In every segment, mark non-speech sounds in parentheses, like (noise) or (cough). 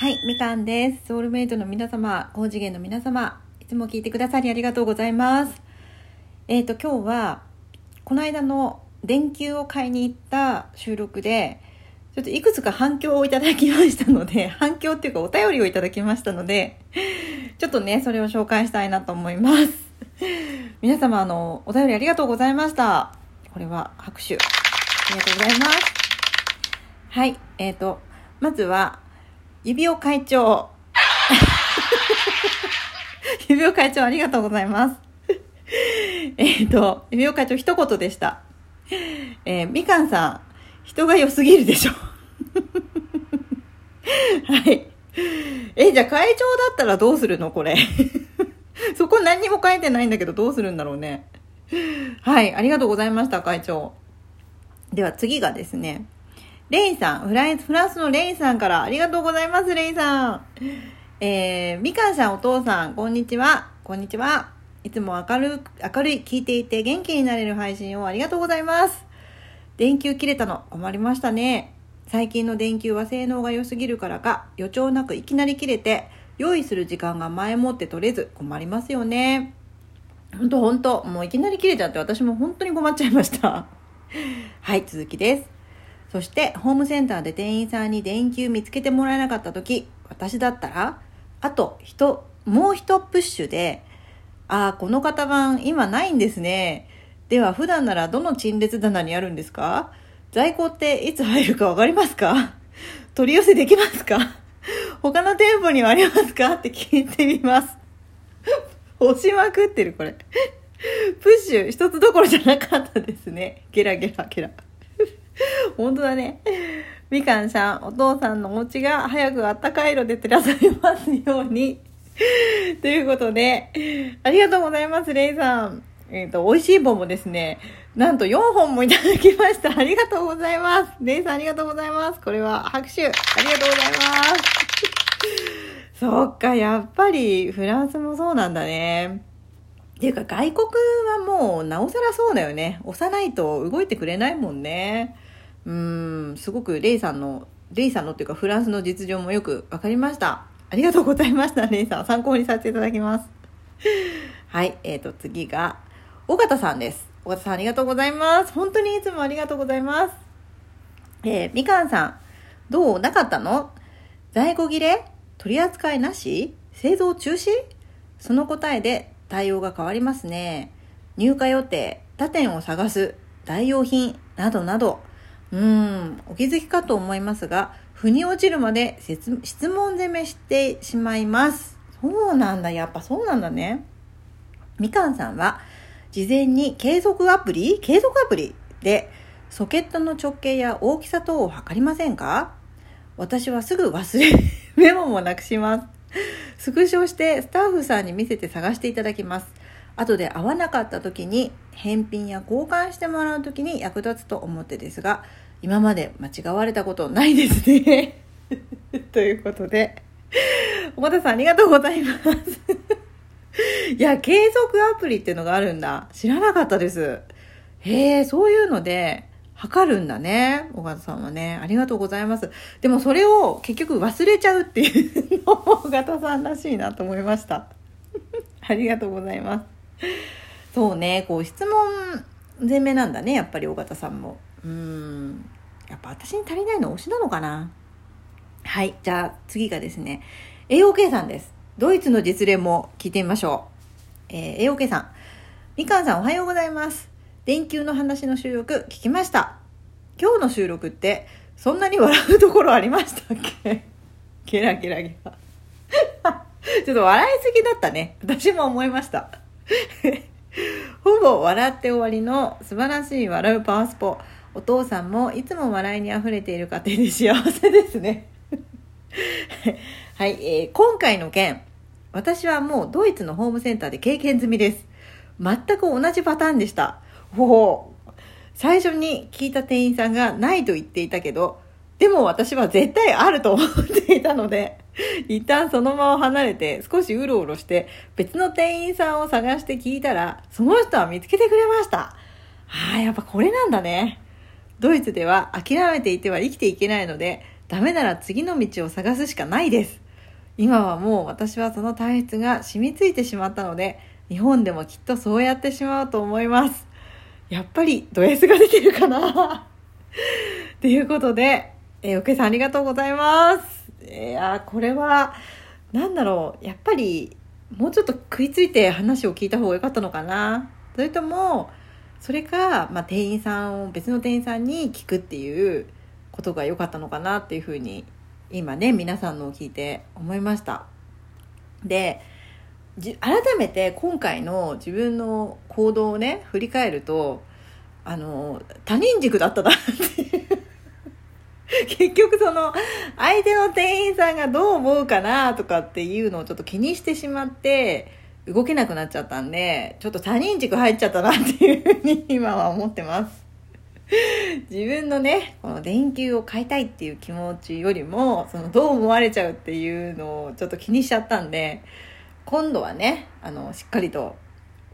はい、みかんです。ソウルメイトの皆様、高次元の皆様、いつも聞いてくださりありがとうございます。えっ、と、今日は、この間の電球を買いに行った収録で、ちょっといくつか反響をいただきましたので、(laughs) 反響っていうかお便りをいただきましたので、ちょっとね、それを紹介したいなと思います。皆様、あの、お便りありがとうございました。これは拍手。ありがとうございます。はい、えっ、と、まずは、指輪会長。(laughs) 指輪会長ありがとうございます。(laughs) えっと、指輪会長一言でした。えーみかんさん、人が良すぎるでしょ。(laughs) はい。え、じゃあ会長だったらどうするの？これ。そこ何にも書いてないんだけどどうするんだろうね。はい、ありがとうございました、会長。では次がですね、レイさん、フランス、フランスのレイさんからありがとうございます、レイさん。えー、みかんさんお父さん、こんにちは。こんにちは。いつも明るく、明るい、聞いていて元気になれる配信をありがとうございます。電球切れたの困りましたね。最近の電球は性能が良すぎるからか、予兆なくいきなり切れて、用意する時間が前もって取れず困りますよね。ほんとほんと、もういきなり切れちゃって私も本当に困っちゃいました。はい、続きです。そして、ホームセンターで店員さんに電球見つけてもらえなかった時、私だったら、あと、人、もう一プッシュで、ああ、この型番今ないんですね。では、普段ならどの陳列棚にあるんですか？在庫っていつ入るかわかりますか？(laughs) 取り寄せできますか？(laughs) 他の店舗にはありますか？って聞いてみます。(laughs) 押しまくってる、これ。プッシュ一つどころじゃなかったですね。ゲラゲラゲラ。本当だね。みかんさん、お父さんのお家が早くあったかい色で照らされますように。ということで、ありがとうございます、レイさん。えっ、と、美味しい棒もですね、なんと4本もいただきました。ありがとうございます。レイさんありがとうございます。これは拍手。ありがとうございます。そっか、やっぱりフランスもそうなんだね。っていうか外国はもうなおさらそうだよね。押さないと動いてくれないもんね。うん、すごくレイさんの、レイさんのっていうかフランスの実情もよくわかりました。ありがとうございました、レイさん。参考にさせていただきます。(laughs) はい、えーと、次が、尾形さんです。尾形さんありがとうございます。本当にいつもありがとうございます。えー、みかんさん、どう？なかったの？在庫切れ？取り扱いなし？製造中止？その答えで対応が変わりますね。入荷予定、他店を探す、代用品、などなど。うん、お気づきかと思いますが、腑に落ちるまで質問攻めしてしまいます。そうなんだ、やっぱそうなんだね。みかんさんは、事前に継続アプリ？継続アプリで、ソケットの直径や大きさ等を測りませんか？私はすぐ忘れ、(laughs) メモもなくします。スクショしてスタッフさんに見せて探していただきます。後で合わなかった時に返品や交換してもらう時に役立つと思ってですが、今まで間違われたことないですね。(laughs) ということで、岡田さんありがとうございます。いや、継続アプリっていうのがあるんだ。知らなかったです。へえ、そういうので、測るんだね。尾形さんはね。ありがとうございます。でもそれを結局忘れちゃうっていうのも尾形さんらしいなと思いました。(laughs) ありがとうございます。(laughs) そうね、こう質問全めなんだね、やっぱり尾形さんも。うん。やっぱ私に足りないの推しなのかな？はい。じゃあ次がですね、AOK さんです。ドイツの実例も聞いてみましょう。えー、AOK さん。みかんさんおはようございます。電球の話の収録聞きました。今日の収録ってそんなに笑うところありましたっけ？ゲラゲラゲラ。(laughs) ちょっと笑いすぎだったね。私も思いました。(laughs) ほぼ笑って終わりの素晴らしい笑うパワースポ。お父さんもいつも笑いに溢れている家庭で幸せですね。(laughs) はい、えー今回の件、私はもうドイツのホームセンターで経験済みです。全く同じパターンでした。ほう。最初に聞いた店員さんがないと言っていたけど、でも私は絶対あると思っていたので、(laughs) 一旦その場を離れて少しうろうろして別の店員さんを探して聞いたら、その人は見つけてくれました。ああ、やっぱこれなんだね。ドイツでは諦めていては生きていけないので、ダメなら次の道を探すしかないです今はもう私はその体質が染みついてしまったので日本でもきっとそうやってしまうと思いますやっぱりド S が出てるかな (laughs) ということで、えー、おけさんありがとうございます。いやこれは、なんだろう、やっぱり、もうちょっと食いついて話を聞いた方が良かったのかな。それとも、それか、まあ、店員さんを、別の店員さんに聞くっていうことが良かったのかなっていうふうに、今ね、皆さんのを聞いて思いました。で、改めて今回の自分の行動をね振り返るとあの他人軸だったなっていう (laughs) 結局その相手の店員さんがどう思うかなとかっていうのをちょっと気にしてしまって動けなくなっちゃったんでちょっと他人軸入っちゃったなっていうふうに今は思ってます。(laughs) 自分のねこの電球を買いたいっていう気持ちよりもそのどう思われちゃうっていうのをちょっと気にしちゃったんで今度はねあのしっかりと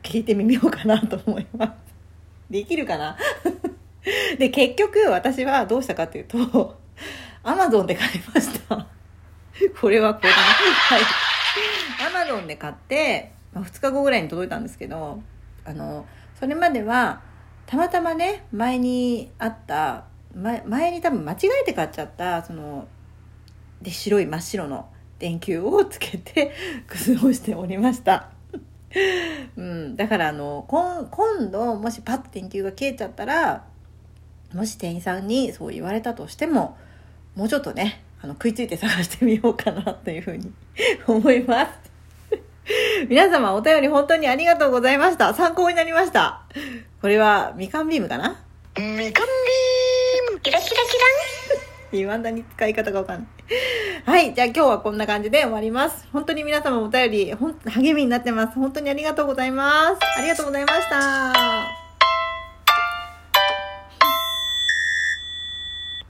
聞いてみようかなと思います。できるかな？(laughs) で結局私はどうしたかっていうとアマゾンで買いました。これはこれだねはい。アマゾンで買って、まあ、2日後ぐらいに届いたんですけどあのそれまではたまたまね前にあった前前に多分間違えて買っちゃったそので白い真っ白の電球をつけてくすをしておりました。うん、だからあの今今度もしパッと電球が消えちゃったらもし店員さんにそう言われたとしてももうちょっとねあの食いついて探してみようかなというふうに (laughs) 思います皆様お便り本当にありがとうございました参考になりましたこれはみかんビームかな？みかんビームキラキラキラン未だに使い方がわかんない。はい。じゃあ今日はこんな感じで終わります。本当に皆様お便り、ほん、励みになってます。本当にありがとうございます。ありがとうございました。